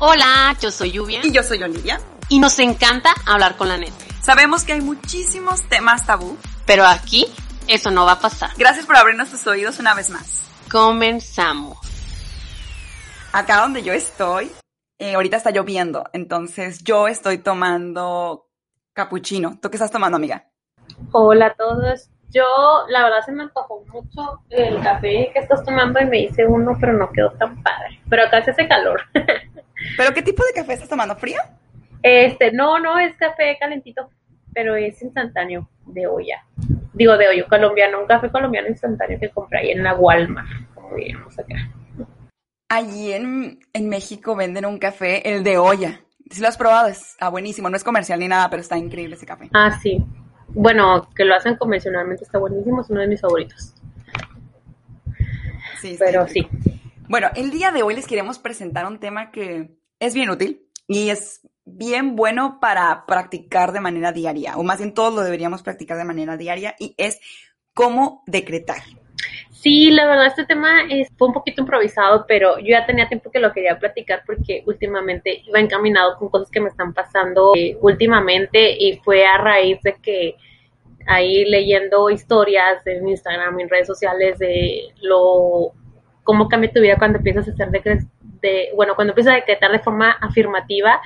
Hola, yo soy Lluvia. Y yo soy Olivia. Y nos encanta hablar con la neta. Sabemos que hay muchísimos temas tabú. Pero aquí eso no va a pasar. Gracias por abrirnos tus oídos una vez más. Comenzamos. Acá donde yo estoy, eh, ahorita está lloviendo, entonces yo estoy tomando capuchino. ¿Tú qué estás tomando, amiga? Hola a todos. Yo, la verdad, se me antojó mucho el café que estás tomando y me hice uno, pero no quedó tan padre. Pero acá se hace calor. ¿Pero qué tipo de café estás tomando? ¿Frío? Este, no, no, es café calentito, pero es instantáneo, de olla. Digo, de olla colombiano, un café colombiano instantáneo que compré ahí en la Walmart, como diríamos acá. Allí en, en México venden un café, el de olla. Si lo has probado, está buenísimo. No es comercial ni nada, pero está increíble ese café. Ah, sí. Bueno, que lo hacen convencionalmente está buenísimo, es uno de mis favoritos. Sí, pero sí. Bueno, el día de hoy les queremos presentar un tema que es bien útil y es bien bueno para practicar de manera diaria, o más bien todos lo deberíamos practicar de manera diaria, y es cómo decretar. Sí, la verdad este tema fue un poquito improvisado, pero yo ya tenía tiempo que lo quería platicar porque últimamente iba encaminado con cosas que me están pasando eh, últimamente y fue a raíz de que ahí leyendo historias en Instagram, en redes sociales de lo cómo cambia tu vida cuando empiezas a hacer de, bueno, cuando empiezas a decretar de forma afirmativa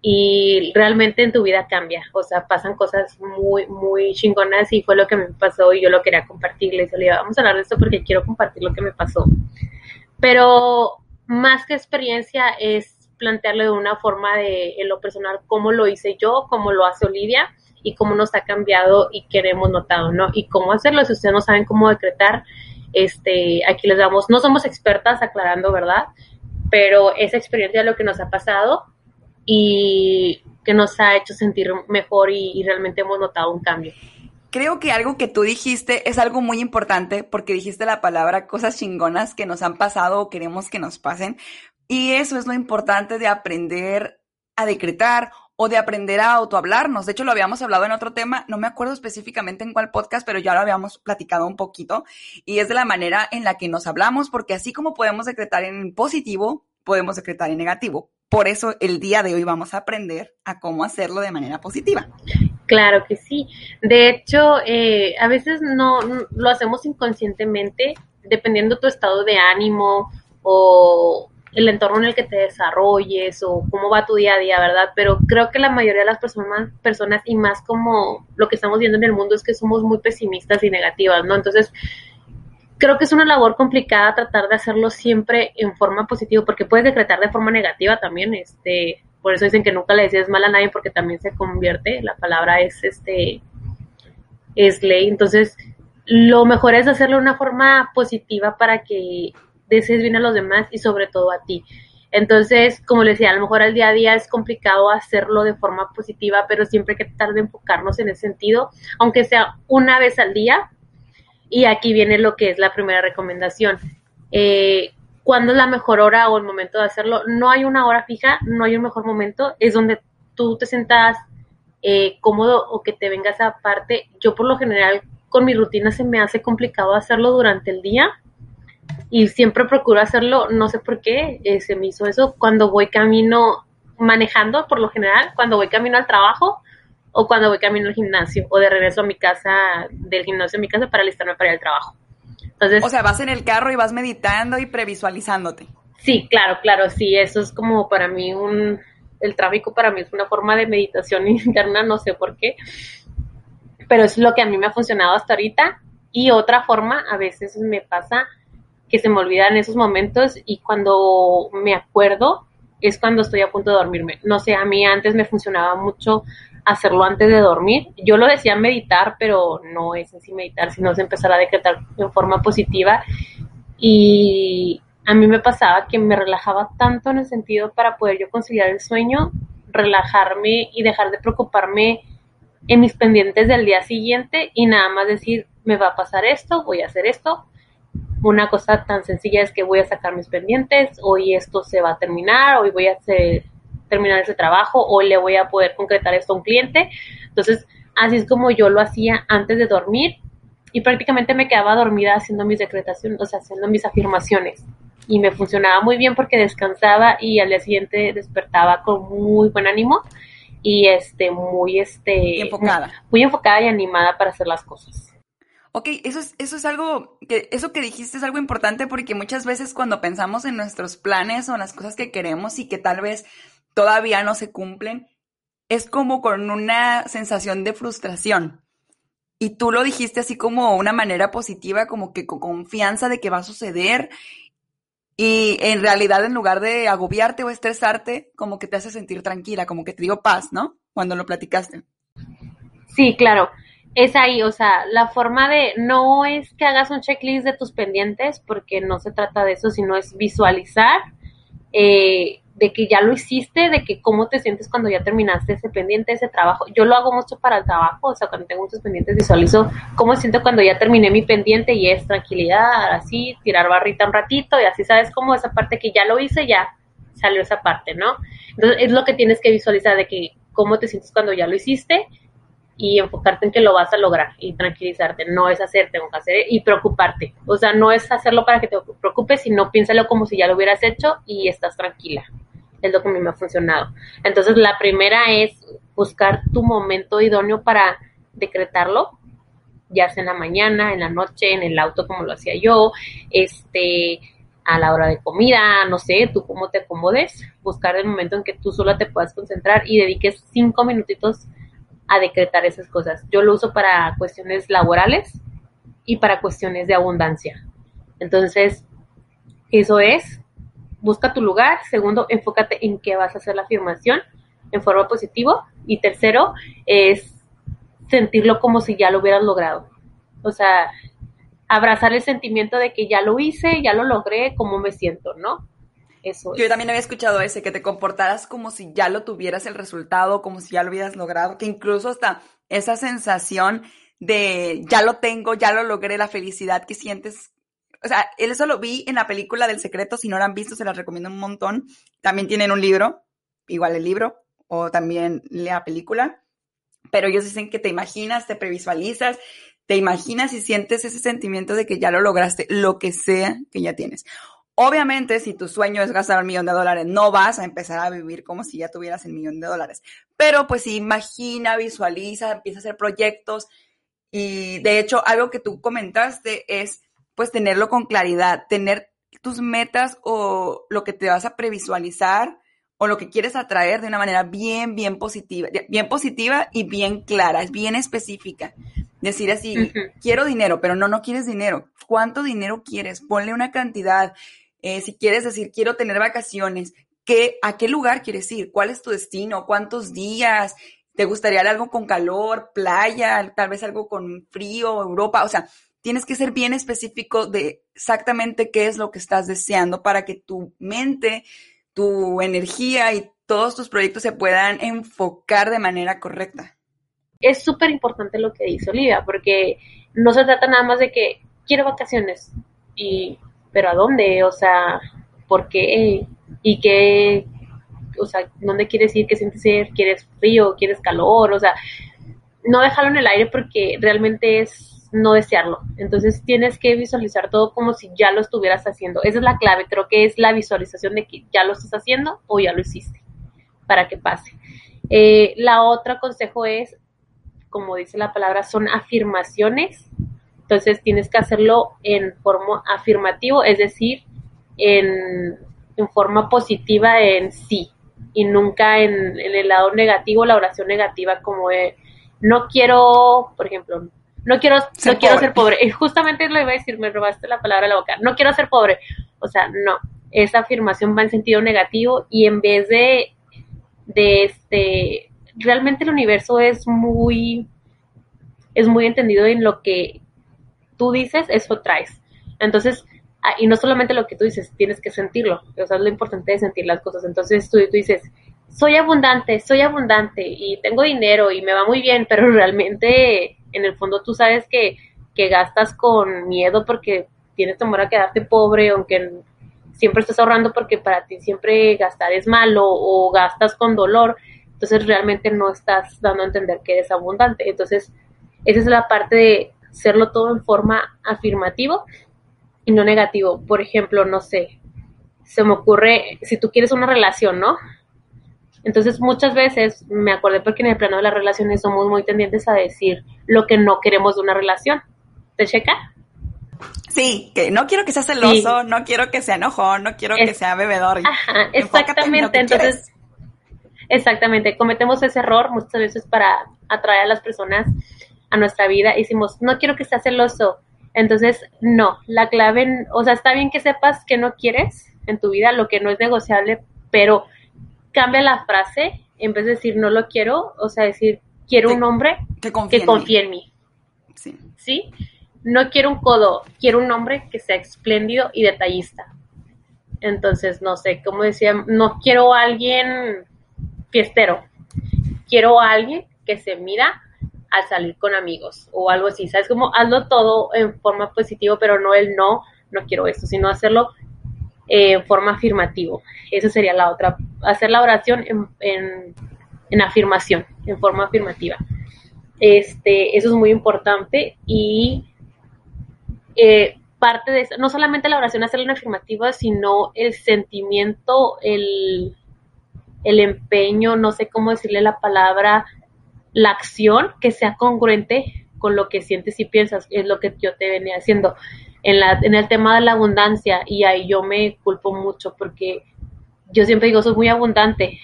y realmente en tu vida cambia, o sea, pasan cosas muy, muy chingonas y fue lo que me pasó y yo lo quería compartirles. Vamos a hablar de esto porque quiero compartir lo que me pasó. Pero más que experiencia es plantearlo de una forma de, en lo personal, cómo lo hice yo, cómo lo hace Olivia y cómo nos ha cambiado y que hemos notado, ¿no? Y cómo hacerlo, si ustedes no saben cómo decretar, este, aquí les damos, no somos expertas aclarando, ¿verdad? Pero esa experiencia es lo que nos ha pasado y que nos ha hecho sentir mejor y, realmente hemos notado un cambio. Creo que algo que tú dijiste es algo muy importante porque dijiste la palabra cosas chingonas que nos han pasado o queremos que nos pasen. Y eso es lo importante de aprender a decretar o de aprender a autohablarnos. De hecho, lo habíamos hablado en otro tema, no me acuerdo específicamente en cuál podcast, pero ya lo habíamos platicado un poquito. Y es de la manera en la que nos hablamos, porque así como podemos decretar en positivo, podemos decretar en negativo. Por eso el día de hoy vamos a aprender a cómo hacerlo de manera positiva. Claro que sí. De hecho, eh, a veces no lo hacemos inconscientemente, dependiendo tu estado de ánimo o el entorno en el que te desarrolles o cómo va tu día a día, ¿verdad? Pero creo que la mayoría de las personas, personas y más como lo que estamos viendo en el mundo es que somos muy pesimistas y negativas, ¿no? Entonces, creo que es una labor complicada tratar de hacerlo siempre en forma positiva, porque puedes decretar de forma negativa también, este, por eso dicen que nunca le decías mal a nadie porque también se convierte, la palabra es este es ley, entonces lo mejor es hacerlo de una forma positiva para que desees bien a los demás y sobre todo a ti. Entonces, como les decía, a lo mejor al día a día es complicado hacerlo de forma positiva, pero siempre hay que tratar de enfocarnos en ese sentido, aunque sea una vez al día, y aquí viene lo que es la primera recomendación. Eh, ¿Cuándo es la mejor hora o el momento de hacerlo? No hay una hora fija, no hay un mejor momento, es donde tú te sientas eh, cómodo o que te vengas aparte. Yo por lo general con mi rutina se me hace complicado hacerlo durante el día y siempre procuro hacerlo, no sé por qué, eh, se me hizo eso cuando voy camino manejando por lo general, cuando voy camino al trabajo o cuando voy camino al gimnasio o de regreso a mi casa, del gimnasio a mi casa para alistarme para ir al trabajo. Entonces, o sea, vas en el carro y vas meditando y previsualizándote. Sí, claro, claro, sí, eso es como para mí un, el tráfico para mí es una forma de meditación interna, no sé por qué, pero es lo que a mí me ha funcionado hasta ahorita. Y otra forma, a veces me pasa que se me olvidan esos momentos y cuando me acuerdo es cuando estoy a punto de dormirme. No sé, a mí antes me funcionaba mucho hacerlo antes de dormir. Yo lo decía meditar, pero no es en sí meditar, sino es empezar a decretar en forma positiva. Y a mí me pasaba que me relajaba tanto en el sentido para poder yo conciliar el sueño, relajarme y dejar de preocuparme en mis pendientes del día siguiente y nada más decir, me va a pasar esto, voy a hacer esto. Una cosa tan sencilla es que voy a sacar mis pendientes, hoy esto se va a terminar, hoy voy a hacer terminar ese trabajo o le voy a poder concretar esto a un cliente. Entonces, así es como yo lo hacía antes de dormir y prácticamente me quedaba dormida haciendo mis decretaciones, o sea, haciendo mis afirmaciones. y me funcionaba muy bien porque descansaba y al día siguiente despertaba con muy buen ánimo y este muy este enfocada. Muy, enfocada y animada para hacer las cosas. Ok, eso es, eso es algo que, eso que dijiste es algo importante porque muchas veces cuando pensamos en nuestros planes o en las cosas que queremos y que tal vez todavía no se cumplen, es como con una sensación de frustración. Y tú lo dijiste así como una manera positiva, como que con confianza de que va a suceder. Y en realidad, en lugar de agobiarte o estresarte, como que te hace sentir tranquila, como que te dio paz, ¿no? Cuando lo platicaste. Sí, claro. Es ahí, o sea, la forma de, no es que hagas un checklist de tus pendientes, porque no se trata de eso, sino es visualizar eh, de que ya lo hiciste, de que cómo te sientes cuando ya terminaste ese pendiente, ese trabajo. Yo lo hago mucho para el trabajo, o sea, cuando tengo muchos pendientes visualizo cómo siento cuando ya terminé mi pendiente y es tranquilidad, así, tirar barrita un ratito y así sabes cómo esa parte que ya lo hice, ya salió esa parte, ¿no? Entonces es lo que tienes que visualizar de que cómo te sientes cuando ya lo hiciste y enfocarte en que lo vas a lograr y tranquilizarte. No es hacer, tengo que hacer y preocuparte. O sea, no es hacerlo para que te preocupes, sino piénsalo como si ya lo hubieras hecho y estás tranquila. Es lo que a mí me ha funcionado. Entonces, la primera es buscar tu momento idóneo para decretarlo, ya sea en la mañana, en la noche, en el auto como lo hacía yo, este, a la hora de comida, no sé, tú cómo te acomodes, buscar el momento en que tú sola te puedas concentrar y dediques cinco minutitos a decretar esas cosas. Yo lo uso para cuestiones laborales y para cuestiones de abundancia. Entonces, eso es, busca tu lugar. Segundo, enfócate en qué vas a hacer la afirmación en forma positiva. Y tercero, es sentirlo como si ya lo hubieras logrado. O sea, abrazar el sentimiento de que ya lo hice, ya lo logré, cómo me siento, ¿no? Yo también había escuchado ese, que te comportaras como si ya lo tuvieras el resultado, como si ya lo hubieras logrado, que incluso hasta esa sensación de ya lo tengo, ya lo logré, la felicidad que sientes. O sea, eso lo vi en la película del secreto, si no lo han visto, se las recomiendo un montón. También tienen un libro, igual el libro, o también la película. Pero ellos dicen que te imaginas, te previsualizas, te imaginas y sientes ese sentimiento de que ya lo lograste, lo que sea que ya tienes. Obviamente, si tu sueño es gastar un millón de dólares, no vas a empezar a vivir como si ya tuvieras el millón de dólares. Pero pues imagina, visualiza, empieza a hacer proyectos. Y de hecho, algo que tú comentaste es pues tenerlo con claridad, tener tus metas o lo que te vas a previsualizar o lo que quieres atraer de una manera bien, bien positiva, bien positiva y bien clara, es bien específica. Decir así, quiero dinero, pero no, no quieres dinero. ¿Cuánto dinero quieres? Ponle una cantidad. Eh, si quieres decir, quiero tener vacaciones, ¿qué, ¿a qué lugar quieres ir? ¿Cuál es tu destino? ¿Cuántos días? ¿Te gustaría algo con calor, playa, tal vez algo con frío, Europa? O sea, tienes que ser bien específico de exactamente qué es lo que estás deseando para que tu mente, tu energía y todos tus proyectos se puedan enfocar de manera correcta. Es súper importante lo que dice Olivia, porque no se trata nada más de que quiero vacaciones y pero ¿a dónde? O sea, ¿por qué? ¿Y qué? O sea, ¿dónde quieres ir? ¿Qué sientes ser? ¿Quieres frío? ¿Quieres calor? O sea, no dejarlo en el aire porque realmente es no desearlo. Entonces tienes que visualizar todo como si ya lo estuvieras haciendo. Esa es la clave, creo que es la visualización de que ya lo estás haciendo o ya lo hiciste para que pase. Eh, la otra consejo es, como dice la palabra, son afirmaciones entonces tienes que hacerlo en forma afirmativo, es decir, en, forma positiva en sí y nunca en, el lado negativo, la oración negativa como de no quiero, por ejemplo, no quiero, ser no quiero ser pobre. Y justamente lo iba a decir, me robaste la palabra de la boca. No quiero ser pobre. O sea, no. Esa afirmación va en sentido negativo y en vez de, de este, realmente el universo es muy, es muy entendido en lo que tú dices, eso traes. Entonces, ah, y no solamente lo que tú dices, tienes que sentirlo. O sea, es lo importante de sentir las cosas. Entonces, tú, tú dices, soy abundante, soy abundante y tengo dinero y me va muy bien, pero realmente en el fondo tú sabes que, que gastas con miedo porque tienes temor a quedarte pobre, aunque siempre estás ahorrando porque para ti siempre gastar es malo o gastas con dolor, entonces realmente no estás dando a entender que eres abundante. Entonces, esa es la parte de hacerlo todo en forma afirmativo y no negativo. Por ejemplo, no sé, se me ocurre, si tú quieres una relación, ¿no? Entonces muchas veces me acordé porque en el plano de las relaciones somos muy tendientes a decir lo que no queremos de una relación. ¿Te checa? Sí, que no quiero que sea celoso, no quiero que sea enojón, no quiero que sea bebedor. Ajá, exactamente. Entonces, exactamente, cometemos ese error muchas veces para atraer a las personas a nuestra vida. Y decimos, no quiero que sea celoso. Entonces, no, la clave, o sea, está bien que sepas que no quieres en tu vida, lo que no es negociable, pero cambia la frase, en vez de decir no lo quiero, o sea, decir quiero un hombre que confíe, en, mí. Sí. ¿Sí? No quiero un codo, quiero un hombre que sea espléndido y detallista. Entonces, no sé, como decía, no quiero a alguien fiestero, quiero a alguien que se mira al salir con amigos o algo así, ¿sabes? Como hazlo todo en forma positiva, pero no el no, no quiero esto, sino hacerlo eh, en forma afirmativa. Esa sería la otra, hacer la oración en, en, afirmación, en forma afirmativa. Este, eso es muy importante y eh, parte de eso, no solamente la oración hacerla en afirmativa, sino el sentimiento, el, el empeño, no sé cómo decirle la palabra, la acción que sea congruente con lo que sientes y piensas, es lo que yo te venía haciendo en, la, en el tema de la abundancia y ahí yo me culpo mucho porque yo siempre digo, soy muy abundante,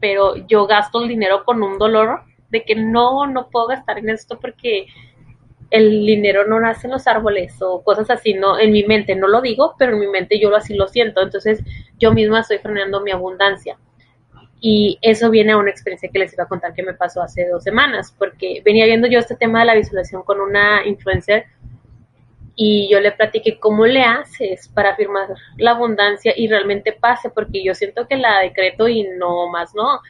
pero yo gasto el dinero con un dolor de que no, no puedo gastar en esto porque el dinero no nace en los árboles o cosas así, no, en mi mente. No lo digo, pero en mi mente yo así lo siento, entonces yo misma estoy frenando mi abundancia. Y eso viene a una experiencia que les iba a contar que me pasó hace dos semanas, porque venía viendo yo este tema de la visualización con una influencer y yo le platiqué cómo le haces para afirmar la abundancia y realmente pase, porque yo siento que la decreto y no más no.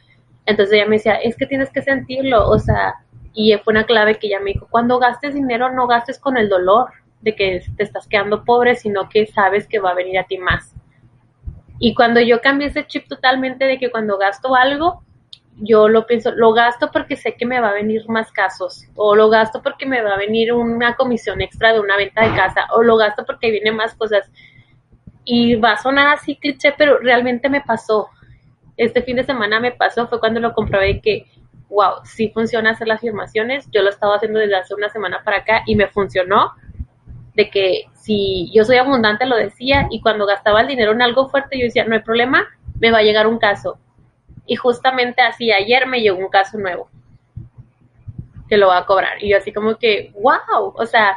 Entonces ella me decía, es que tienes que sentirlo, o sea, y fue una clave que ella me dijo, cuando gastes dinero no gastes con el dolor de que te estás quedando pobre, sino que sabes que va a venir a ti más. Y cuando yo cambié ese chip totalmente de que cuando gasto algo, yo lo pienso, lo gasto porque sé que me va a venir más casos, o lo gasto porque me va a venir una comisión extra de una venta de casa, o lo gasto porque vienen más cosas. Y va a sonar así cliché, pero realmente me pasó. Este fin de semana me pasó, fue cuando lo comprobé que, wow, sí funciona hacer las afirmaciones. Yo lo estaba haciendo desde hace una semana para acá y me funcionó de que si yo soy abundante, lo decía, y cuando gastaba el dinero en algo fuerte, yo decía, no hay problema, me va a llegar un caso. Y justamente así, ayer me llegó un caso nuevo que lo va a cobrar. Y yo así como que, wow, o sea,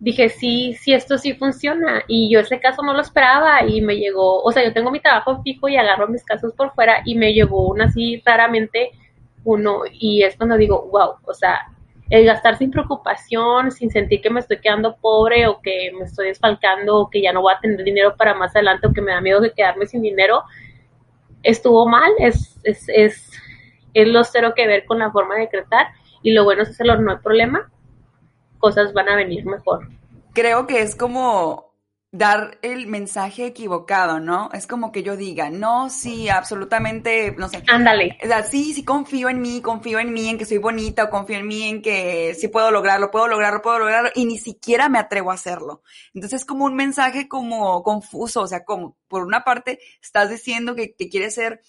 dije, sí, sí, esto sí funciona. Y yo ese caso no lo esperaba y me llegó, o sea, yo tengo mi trabajo fijo y agarro mis casos por fuera y me llegó uno así raramente uno y es cuando digo, wow, o sea, el gastar sin preocupación, sin sentir que me estoy quedando pobre o que me estoy desfalcando o que ya no voy a tener dinero para más adelante o que me da miedo de quedarme sin dinero, estuvo mal, es, es, es, es lo cero que ver con la forma de decretar y lo bueno es hacerlo, no hay problema, cosas van a venir mejor. Creo que es como dar el mensaje equivocado, ¿no? Es como que yo diga, no, sí, absolutamente, no sé. Ándale. O sea, sí, sí confío en mí, confío en mí, en que soy bonita, o confío en mí, en que sí puedo lograrlo, puedo lograrlo, puedo lograrlo, y ni siquiera me atrevo a hacerlo. Entonces es como un mensaje como confuso, o sea, como por una parte estás diciendo que, que quieres ser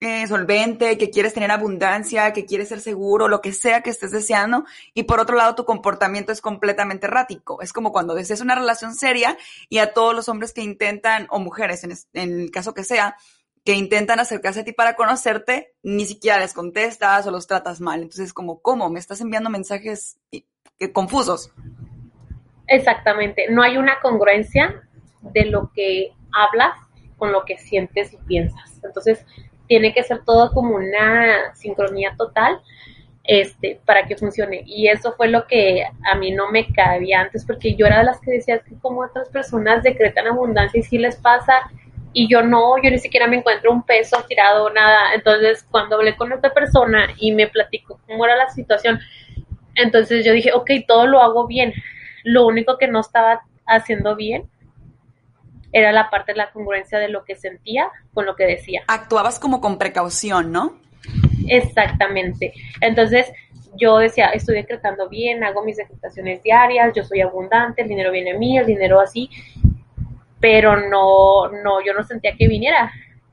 eh, solvente, que quieres tener abundancia, que quieres ser seguro, lo que sea que estés deseando, y por otro lado tu comportamiento es completamente errático. Es como cuando deseas una relación seria y a todos los hombres que intentan, o mujeres en, en el caso que sea, que intentan acercarse a ti para conocerte, ni siquiera les contestas o los tratas mal. Entonces, como, ¿cómo? Me estás enviando mensajes confusos. Exactamente. No hay una congruencia de lo que hablas con lo que sientes y piensas. Entonces, tiene que ser todo como una sincronía total este, para que funcione. Y eso fue lo que a mí no me cabía antes, porque yo era de las que decía que como otras personas decretan abundancia y sí les pasa, y yo no, yo ni siquiera me encuentro un peso tirado, nada. Entonces, cuando hablé con esta persona y me platicó cómo era la situación, entonces yo dije, ok, todo lo hago bien. Lo único que no estaba haciendo bien era la parte de la congruencia de lo que sentía con lo que decía. Actuabas como con precaución, ¿no? Exactamente. Entonces, yo decía, estoy decretando bien, hago mis decretaciones diarias, yo soy abundante, el dinero viene a mí, el dinero así. pero no, no, yo no sentía que viniera.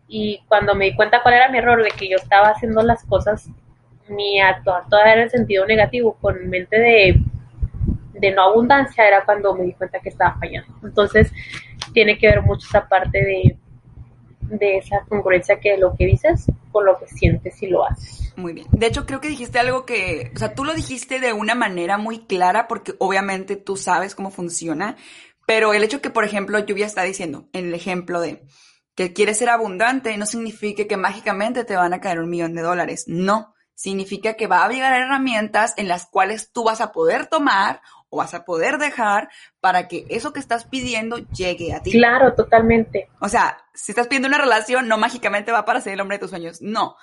Y cuando me di cuenta cuál era mi error, de que yo estaba haciendo las cosas, mi actuar toda era en sentido negativo, con mente de, de no abundancia, era cuando me di cuenta que estaba fallando. Entonces, tiene que ver mucho esa parte de, de esa congruencia que lo que dices con lo que sientes y lo haces. Muy bien. De hecho, creo que dijiste algo que, o sea, tú lo dijiste de una manera muy clara porque obviamente tú sabes cómo funciona, pero el hecho que, por ejemplo, Lluvia está diciendo, en el ejemplo de que quieres ser abundante, no significa que mágicamente te van a caer un millón de dólares. No. Significa que va a llegar herramientas en las cuales tú vas a poder tomar o vas a poder dejar para que eso que estás pidiendo llegue a ti. Claro, totalmente. O sea, si estás pidiendo una relación, no mágicamente va para ser el hombre de tus sueños. No.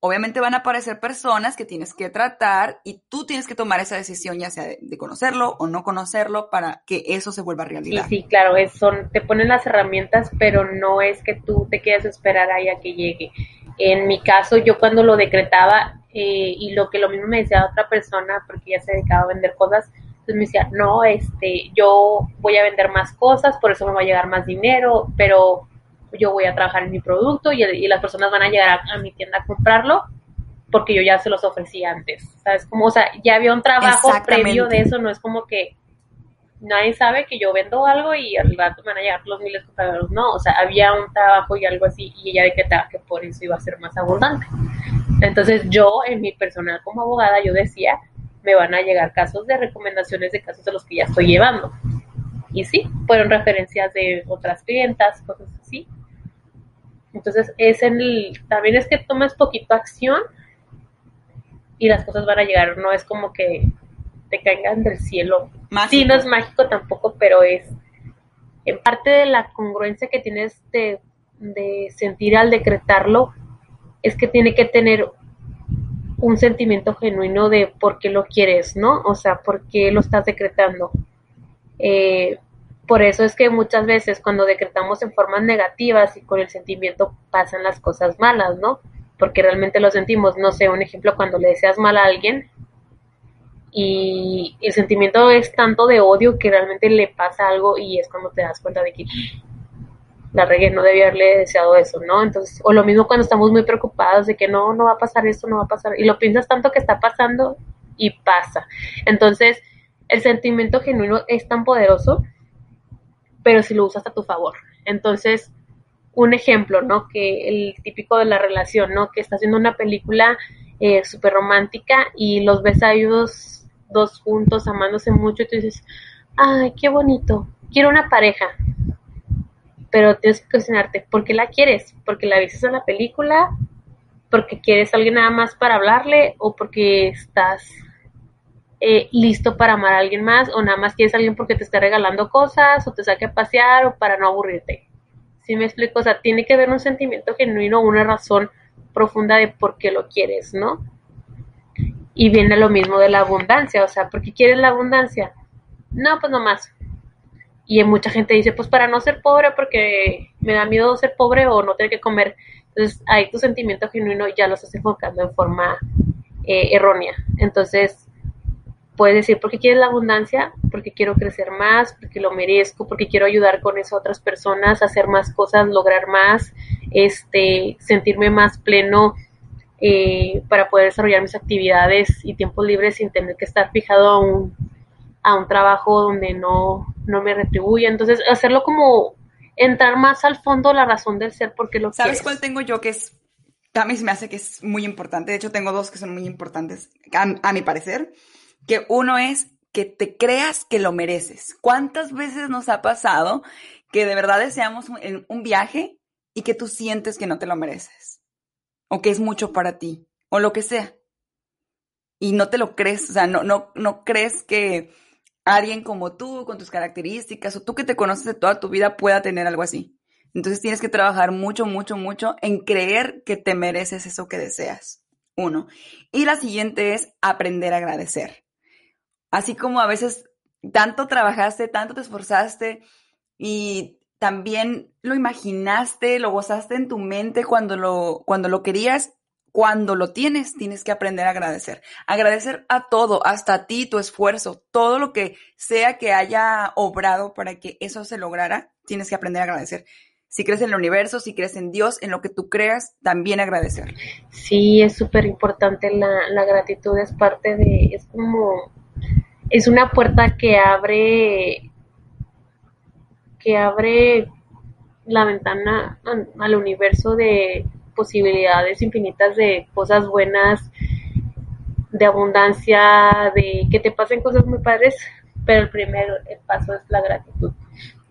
Obviamente van a aparecer personas que tienes que tratar y tú tienes que tomar esa decisión, ya sea de, conocerlo o no conocerlo, para que eso se vuelva realidad. Sí, sí, claro, es, son, te ponen las herramientas, pero no es que tú te quieras esperar ahí a que llegue. En mi caso, yo cuando lo decretaba eh, y lo que lo mismo me decía otra persona, porque ya se dedicaba a vender cosas, entonces me decía, no, este, yo voy a vender más cosas, por eso me va a llegar más dinero, pero yo voy a trabajar en mi producto y, las personas van a llegar a, mi tienda a comprarlo porque yo ya se los ofrecí antes, ¿sabes? Como, o sea, ya había un trabajo previo de eso, no es como que nadie sabe que yo vendo algo y al rato me van a llegar los miles de compradores, no, o sea, había un trabajo y algo así y ella de que, que por eso iba a ser más abundante. Entonces yo, en mi personal como abogada, yo decía, me van a llegar casos de recomendaciones de casos de los que ya estoy llevando. Y sí, fueron referencias de otras clientas, cosas así. Entonces, es en el, también es que tomes poquito acción y las cosas van a llegar, no es como que te caigan del cielo. Sí, no es mágico tampoco, pero es en parte de la congruencia que tienes de, de sentir al decretarlo, es que tiene que tener un sentimiento genuino de por qué lo quieres, ¿no? O sea, por qué lo estás decretando. Eh, por eso es que muchas veces cuando decretamos en formas negativas y con el sentimiento pasan las cosas malas, ¿no? Porque realmente lo sentimos. No sé, un ejemplo, cuando le deseas mal a alguien y el sentimiento es tanto de odio que realmente le pasa algo y es cuando te das cuenta de que la regué, no debía haberle deseado eso, ¿no? Entonces, o lo mismo cuando estamos muy preocupados de que no, no va a pasar esto, no va a pasar, y lo piensas tanto que está pasando y pasa. Entonces, el sentimiento genuino es tan poderoso pero si lo usas a tu favor. Entonces, un ejemplo, ¿no? Que el típico de la relación, ¿no? Que estás haciendo una película eh, súper romántica y los ves a ellos dos juntos amándose mucho y tú dices, ay, qué bonito, quiero una pareja. Pero tienes que cuestionarte, ¿por qué la quieres? ¿Porque la viste en la película? ¿Porque quieres a alguien nada más para hablarle? ¿O porque estás eh, listo para amar a alguien más o nada más quieres a alguien porque te está regalando cosas o te saque a pasear o para no aburrirte. ¿Sí me explico? O sea, tiene que haber un sentimiento genuino, una razón profunda de por qué lo quieres, ¿no? Y viene lo mismo de la abundancia, o sea, ¿por qué quieres la abundancia? No, pues nomás. Y mucha gente dice, pues para no ser pobre, porque me da miedo ser pobre o no tener que comer. Entonces, ahí tu sentimiento genuino ya lo estás enfocando en forma eh, errónea. Entonces, puedes decir, porque quieres la abundancia? Porque quiero crecer más, porque lo merezco, porque quiero ayudar con eso a otras personas, hacer más cosas, lograr más, este, sentirme más pleno eh, para poder desarrollar mis actividades y tiempos libres sin tener que estar fijado a un, a un trabajo donde no, no me retribuye. Entonces, hacerlo como entrar más al fondo la razón del ser porque lo ¿Sabes cuál tengo yo que es, también me hace que es muy importante? De hecho, tengo dos que son muy importantes, a mi parecer que uno es que te creas que lo mereces. ¿Cuántas veces nos ha pasado que de verdad deseamos un, un viaje y que tú sientes que no te lo mereces? O que es mucho para ti, o lo que sea. Y no te lo crees, o sea, no, no, no crees que alguien como tú, con tus características, o tú que te conoces de toda tu vida, pueda tener algo así. Entonces tienes que trabajar mucho, mucho, mucho en creer que te mereces eso que deseas. Uno. Y la siguiente es aprender a agradecer. Así como a veces tanto trabajaste, tanto te esforzaste y también lo imaginaste, lo gozaste en tu mente cuando lo, cuando lo querías, cuando lo tienes, tienes que aprender a agradecer. Agradecer a todo, hasta a ti, tu esfuerzo, todo lo que sea que haya obrado para que eso se lograra, tienes que aprender a agradecer. Si crees en el universo, si crees en Dios, en lo que tú creas, también agradecer. Sí, es súper importante la, la gratitud, es parte de, es como, es una puerta que abre, que abre la ventana al universo de posibilidades infinitas de cosas buenas, de abundancia, de que te pasen cosas muy padres, pero el primer paso es la gratitud.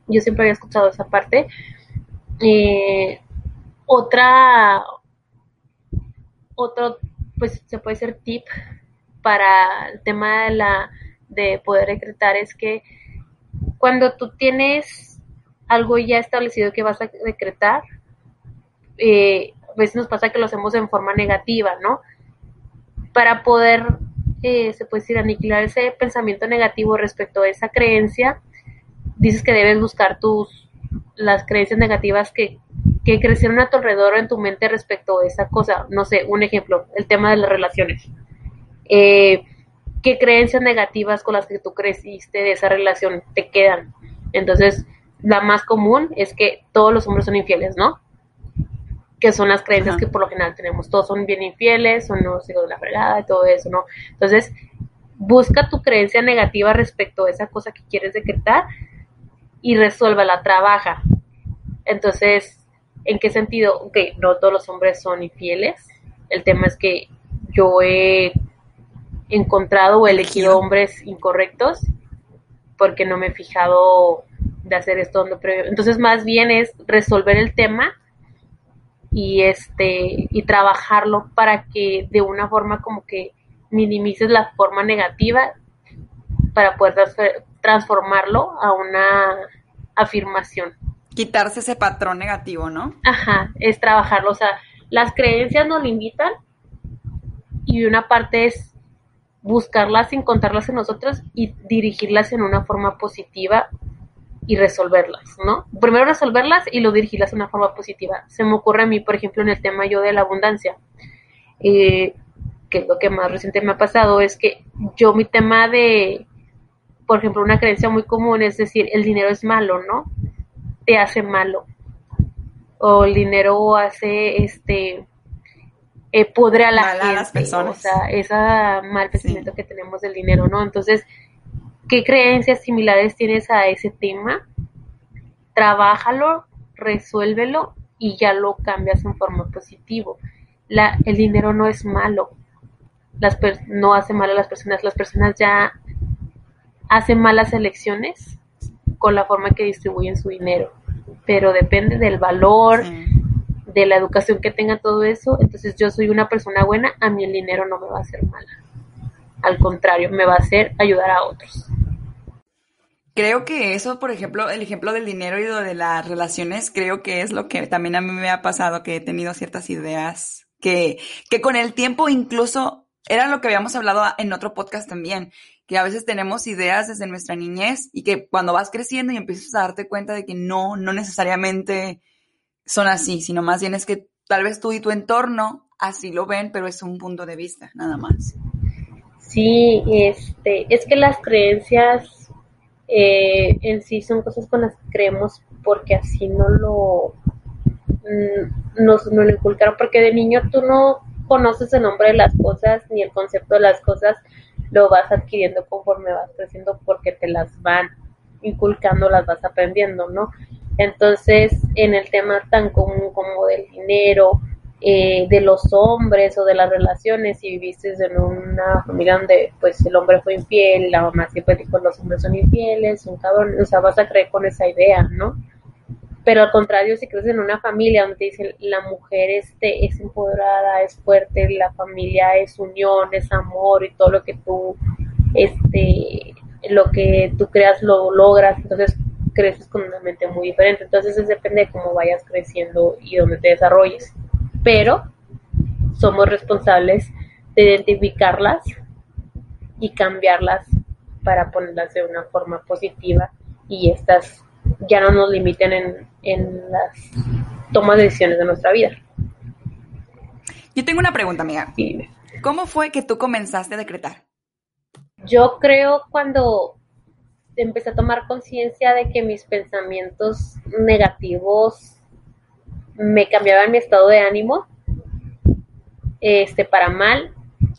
Yo siempre había escuchado esa parte. Eh, otra, otro, pues se puede ser tip para el tema de la de poder decretar es que cuando tú tienes algo ya establecido que vas a decretar, eh, veces nos pasa que lo hacemos en forma negativa, ¿no? Para poder, eh, se puede decir, aniquilar ese pensamiento negativo respecto a esa creencia, dices que debes buscar tus, las creencias negativas que, que crecieron a tu alrededor en tu mente respecto a esa cosa. No sé, un ejemplo, el tema de las relaciones. Eh, ¿Qué creencias negativas con las que tú creciste de esa relación te quedan? Entonces, la más común es que todos los hombres son infieles, ¿no? Que son las creencias que por lo general tenemos. Todos son bien infieles, son los hijos de la fregada y todo eso, ¿no? Entonces, busca tu creencia negativa respecto a esa cosa que quieres decretar y resuélvala, trabaja. Entonces, ¿en qué sentido? Ok, no todos los hombres son infieles. El tema es que yo he encontrado o elegido hombres incorrectos porque no me he fijado de hacer esto. Entonces, más bien es resolver el tema y este y trabajarlo para que de una forma como que minimices la forma negativa para poder transformarlo a una afirmación. Quitarse ese patrón negativo, ¿no? Ajá, es trabajarlo, o sea, las creencias nos limitan y una parte es buscarlas, encontrarlas en nosotros y dirigirlas en una forma positiva y resolverlas, ¿no? Primero resolverlas y luego dirigirlas de una forma positiva. Se me ocurre a mí, por ejemplo, en el tema yo de la abundancia, eh, que es lo que más reciente me ha pasado, es que yo mi tema de, por ejemplo, una creencia muy común es decir, el dinero es malo, ¿no? Te hace malo. O el dinero hace, este, eh, pudre a la gente. las personas. O sea, ese mal pensamiento que tenemos del dinero, ¿no? Entonces, ¿Qué creencias similares tienes a ese tema? Trabájalo, resuélvelo y ya lo cambias en forma positivo. La, el dinero no es malo, las no hace mal a las personas, las personas ya hacen malas elecciones con la forma que distribuyen su dinero, pero depende del valor, de la educación que tenga todo eso, entonces yo soy una persona buena, a mí el dinero no me va a hacer mala. Al contrario, me va a hacer ayudar a otros. Creo que eso, por ejemplo, el ejemplo del dinero y de las relaciones, creo que es lo que también a mí me ha pasado, que he tenido ciertas ideas que, que con el tiempo incluso era lo que habíamos hablado en otro podcast también, que a veces tenemos ideas desde nuestra niñez y que cuando vas creciendo y empiezas a darte cuenta de que no, no necesariamente son así, sino más bien es que tal vez tú y tu entorno así lo ven, pero es un punto de vista, nada más. Sí, este, es que las creencias eh, en sí son cosas con las que creemos porque así no lo mm, nos, lo inculcaron, porque de niño tú no conoces el nombre de las cosas ni el concepto de las cosas, lo vas adquiriendo conforme vas creciendo porque te las van inculcando, las vas aprendiendo, ¿no? Entonces, en el tema tan común como del dinero, eh, de los hombres o de las relaciones, si viviste en una familia donde pues el hombre fue infiel, la mamá siempre dijo los hombres son infieles, son cabrón, o sea, vas a creer con esa idea, ¿no? Pero al contrario, si crees en una familia donde te dicen la mujer este, es empoderada, es fuerte, la familia es unión, es amor y todo lo que tú, este, lo que tú creas lo logras, entonces creces con una mente muy diferente. Entonces, eso depende de cómo vayas creciendo y dónde te desarrolles pero somos responsables de identificarlas y cambiarlas para ponerlas de una forma positiva y estas ya no nos limiten en, las tomas de decisiones de nuestra vida. Yo tengo una pregunta, amiga. ¿Cómo fue que tú comenzaste a decretar? Yo creo cuando empecé a tomar conciencia de que mis pensamientos negativos me cambiaban mi estado de ánimo, este, para mal,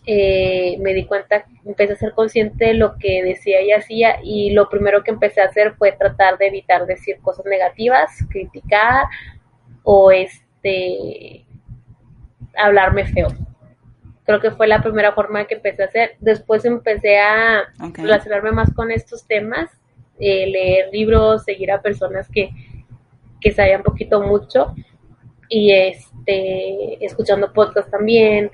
eh, me di cuenta, empecé a ser consciente de lo que decía y hacía y lo primero que empecé a hacer fue tratar de evitar decir cosas negativas, criticar o este hablarme feo. Creo que fue la primera forma que empecé a hacer. Después empecé a relacionarme más con estos temas, eh, leer libros, seguir a personas que, que sabían poquito mucho y este escuchando podcasts también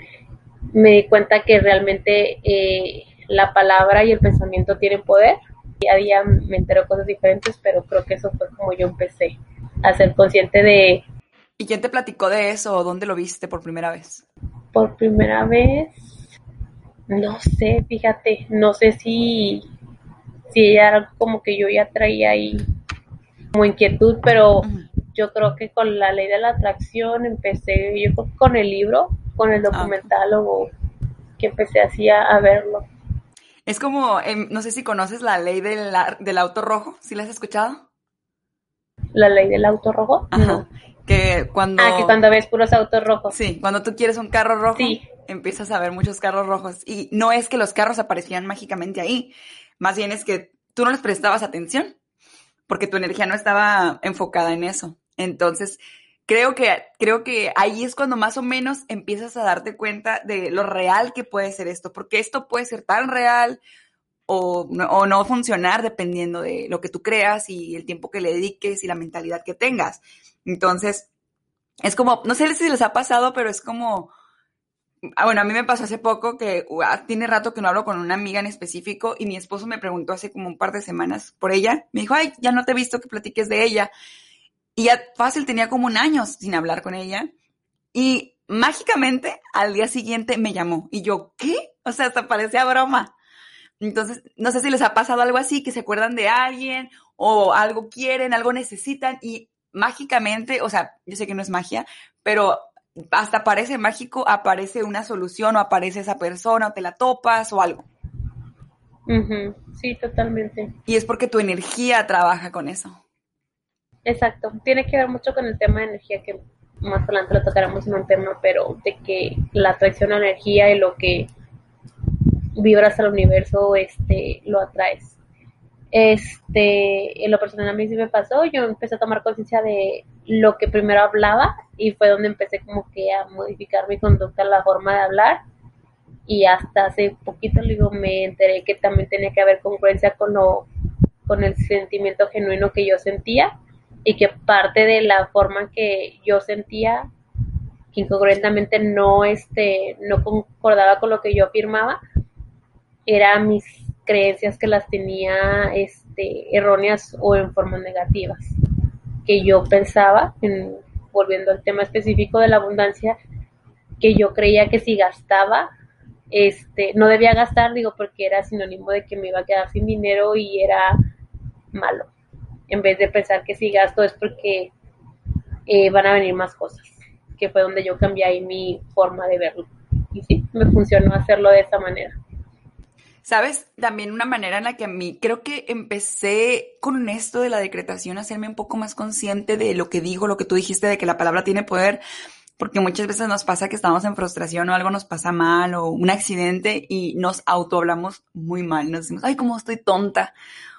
me di cuenta que realmente eh, la palabra y el pensamiento tienen poder. Día a día me entero cosas diferentes, pero creo que eso fue como yo empecé a ser consciente de, ¿Y quién te platicó de eso dónde lo viste por primera vez? por primera vez, no sé, fíjate, no sé si, si ella era como que yo ya traía ahí como inquietud, pero. Yo creo que con la ley de la atracción empecé, yo creo que con el libro, con el documental o que empecé así a, a verlo. Es como, em, no sé si conoces la ley del, del auto rojo, ¿sí la has escuchado? La ley del auto rojo. Ajá. No. Que cuando... Ah, que cuando ves puros autos rojos. Sí, cuando tú quieres un carro rojo, Sí. empiezas a ver muchos carros rojos. Y no es que los carros aparecían mágicamente ahí, más bien es que tú no les prestabas atención, porque tu energía no estaba enfocada en eso. Entonces, creo que, creo que ahí es cuando más o menos empiezas a darte cuenta de lo real que puede ser esto, porque esto puede ser tan real o no, funcionar dependiendo de lo que tú creas y el tiempo que le dediques y la mentalidad que tengas. Entonces, es como, no sé si les ha pasado, pero es como, ah, bueno, a mí me pasó hace poco que uh, ah, tiene rato que no hablo con una amiga en específico y mi esposo me preguntó hace como un par de semanas por ella. Me dijo, ay, ya no te he visto que platiques de ella. Y ya fácil, tenía como un año sin hablar con ella. Y mágicamente al día siguiente me llamó. Y yo, ¿qué? O sea, hasta parecía broma. Entonces, no sé si les ha pasado algo así, que se acuerdan de alguien o algo quieren, algo necesitan y mágicamente, o sea, yo sé que no es magia, pero hasta parece mágico, aparece una solución o aparece esa persona o te la topas o algo. Sí, totalmente. Y es porque tu energía trabaja con eso. Exacto. Tiene que ver mucho con el tema de energía que más adelante lo tocaremos en un tema, pero de que la atracción a energía y lo que vibras al universo, este, lo atraes. Este, en lo personal a mí sí me pasó, yo empecé a tomar conciencia de lo que primero hablaba y fue donde empecé como que a modificar mi conducta, la forma de hablar y hasta hace poquito digo me enteré que también tenía que haber congruencia con lo con el sentimiento genuino que yo sentía y que parte de la forma que yo sentía que incongruentamente no este no concordaba con lo que yo afirmaba era mis creencias que las tenía este erróneas o en formas negativas que yo pensaba en, volviendo al tema específico de la abundancia que yo creía que si gastaba este no debía gastar digo porque era sinónimo de que me iba a quedar sin dinero y era malo en vez de pensar que si gasto es porque eh, van a venir más cosas que fue donde yo cambié ahí mi forma de verlo y sí me funcionó hacerlo de esa manera ¿Sabes? También una manera en la que a mí creo que empecé con esto de la decretación a hacerme un poco más consciente de lo que digo, lo que tú dijiste, de que la palabra tiene poder, porque muchas veces nos pasa que estamos en frustración o algo nos pasa mal o un accidente y nos autohablamos muy mal. Nos decimos, ay, cómo estoy tonta.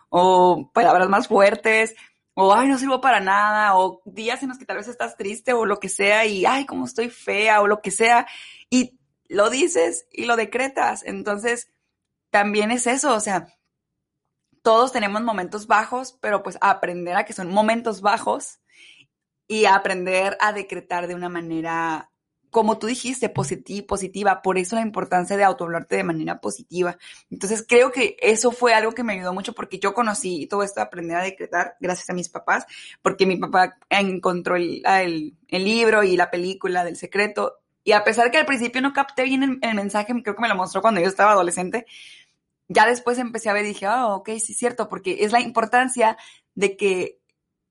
O palabras más fuertes. O, ay, no sirvo para nada. O días en los que tal vez estás triste o lo que sea y, ay, cómo estoy fea o lo que sea. Y lo dices y lo decretas. Entonces, también es eso, o sea, todos tenemos momentos bajos, pero pues aprender a que son momentos bajos y aprender a decretar de una manera, como tú dijiste, positiva. Por eso la importancia de autohablarte de manera positiva. Entonces creo que eso fue algo que me ayudó mucho porque yo conocí todo esto de aprender a decretar gracias a mis papás, porque mi papá encontró el, libro y la película del secreto. Y a pesar que al principio no capté bien el, el mensaje, creo que me lo mostró cuando yo estaba adolescente, ya después empecé a ver y dije, oh, ok, sí es cierto, porque es la importancia de que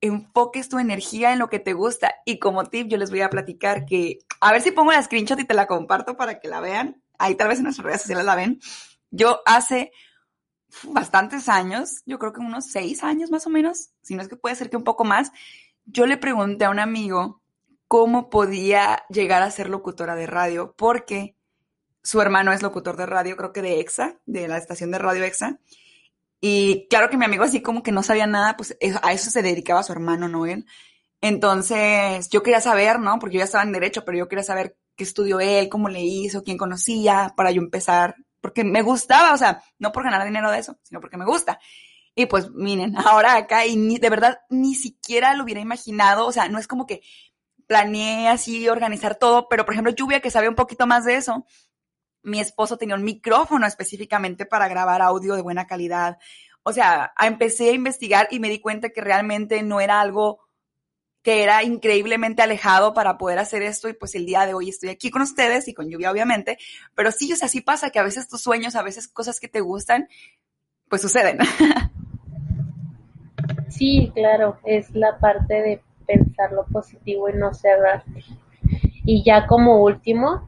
enfoques tu energía en lo que te gusta. Y como tip, yo les voy a platicar que, a ver si pongo la screenshot y te la comparto para que la vean. Ahí tal vez en nuestras redes sociales la ven. Yo hace bastantes años, yo creo que unos seis años más o menos, si no es que puede ser que un poco más, yo le pregunté a un amigo cómo podía llegar a ser locutora de radio, porque su hermano es locutor de radio, creo que de EXA, de la estación de radio EXA. Y claro que mi amigo así como que no sabía nada, pues a eso se dedicaba su hermano Noel. Entonces yo quería saber, ¿no? Porque yo ya estaba en derecho, pero yo quería saber qué estudió él, cómo le hizo, quién conocía, para yo empezar, porque me gustaba, o sea, no por ganar dinero de eso, sino porque me gusta. Y pues miren, ahora acá y de verdad ni siquiera lo hubiera imaginado, o sea, no es como que planeé así organizar todo, pero por ejemplo Lluvia que sabe un poquito más de eso, mi esposo tenía un micrófono específicamente para grabar audio de buena calidad. O sea, empecé a investigar y me di cuenta que realmente no era algo que era increíblemente alejado para poder hacer esto y pues el día de hoy estoy aquí con ustedes y con lluvia obviamente, pero sí, o sea, sí pasa que a veces tus sueños, a veces cosas que te gustan, pues suceden. Sí, claro, es la parte de pensar lo positivo y no cerrarte. Y ya como último,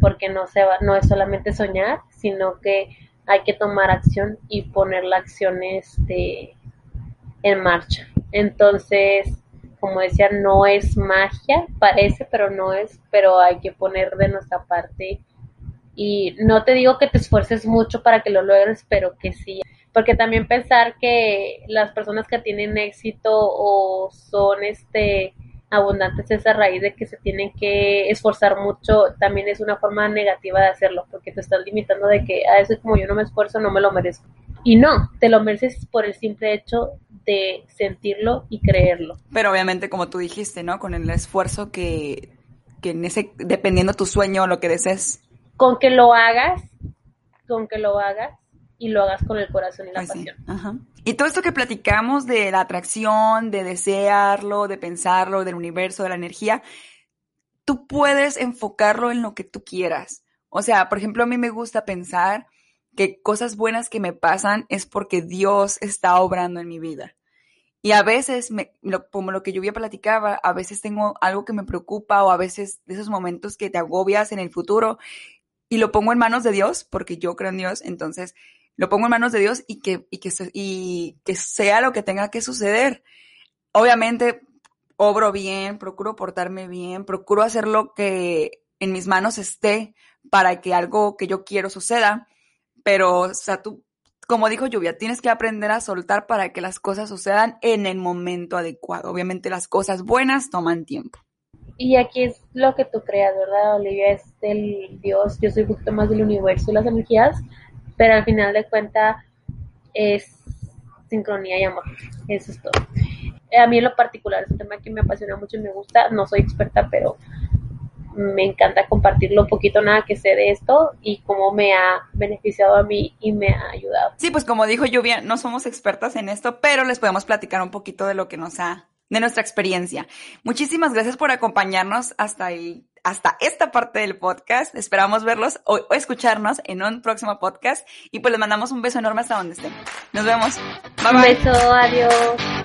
porque no, se va, no es solamente soñar, sino que hay que tomar acción y poner la acción este, en marcha. Entonces, como decía, no es magia, parece, pero no es, pero hay que poner de nuestra parte. Y no te digo que te esfuerces mucho para que lo logres, pero que sí. Porque también pensar que las personas que tienen éxito o son este abundantes es a raíz de que se tienen que esforzar mucho, también es una forma negativa de hacerlo, porque te estás limitando de que a ah, eso como yo no me esfuerzo, no me lo merezco. Y no, te lo mereces por el simple hecho de sentirlo y creerlo. Pero obviamente, como tú dijiste, ¿no? Con el esfuerzo que, que en ese, dependiendo tu sueño o lo que desees. Con que lo hagas, con que lo hagas, y lo hagas con el corazón y la pasión. Y todo esto que platicamos de la atracción, de desearlo, de pensarlo, del universo, de la energía, tú puedes enfocarlo en lo que tú quieras. O sea, por ejemplo, a mí me gusta pensar que cosas buenas que me pasan es porque Dios está obrando en mi vida. Y a veces, me, como lo que yo ya platicaba, a veces tengo algo que me preocupa o a veces de esos momentos que te agobias en el futuro y lo pongo en manos de Dios, porque yo creo en Dios, entonces lo pongo en manos de Dios y que, y que, y que sea lo que tenga que suceder. Obviamente, obro bien, procuro portarme bien, procuro hacer lo que en mis manos esté para que algo que yo quiero suceda, pero, o sea, tú, como dijo Lluvia, tienes que aprender a soltar para que las cosas sucedan en el momento adecuado. Obviamente las cosas buenas toman tiempo. Y aquí es lo que tú creas, ¿verdad, Olivia? Es del Dios, yo soy un poquito más del universo y las energías, pero al final de cuentas es sincronía y amor. Eso es todo. A mí en lo particular es un tema que me apasiona mucho y me gusta. No soy experta, pero me encanta compartir lo poquito nada que sé de esto y cómo me ha beneficiado a mí y me ha ayudado. Sí, pues como dijo Lluvia, no somos expertas en esto, pero les podemos platicar un poquito de lo que nos ha, de nuestra experiencia. Muchísimas gracias por acompañarnos hasta ahí hasta esta parte del podcast. Esperamos verlos o, escucharnos en un próximo podcast y pues les mandamos un beso enorme hasta donde estén. Nos vemos. Bye bye. Un beso, adiós.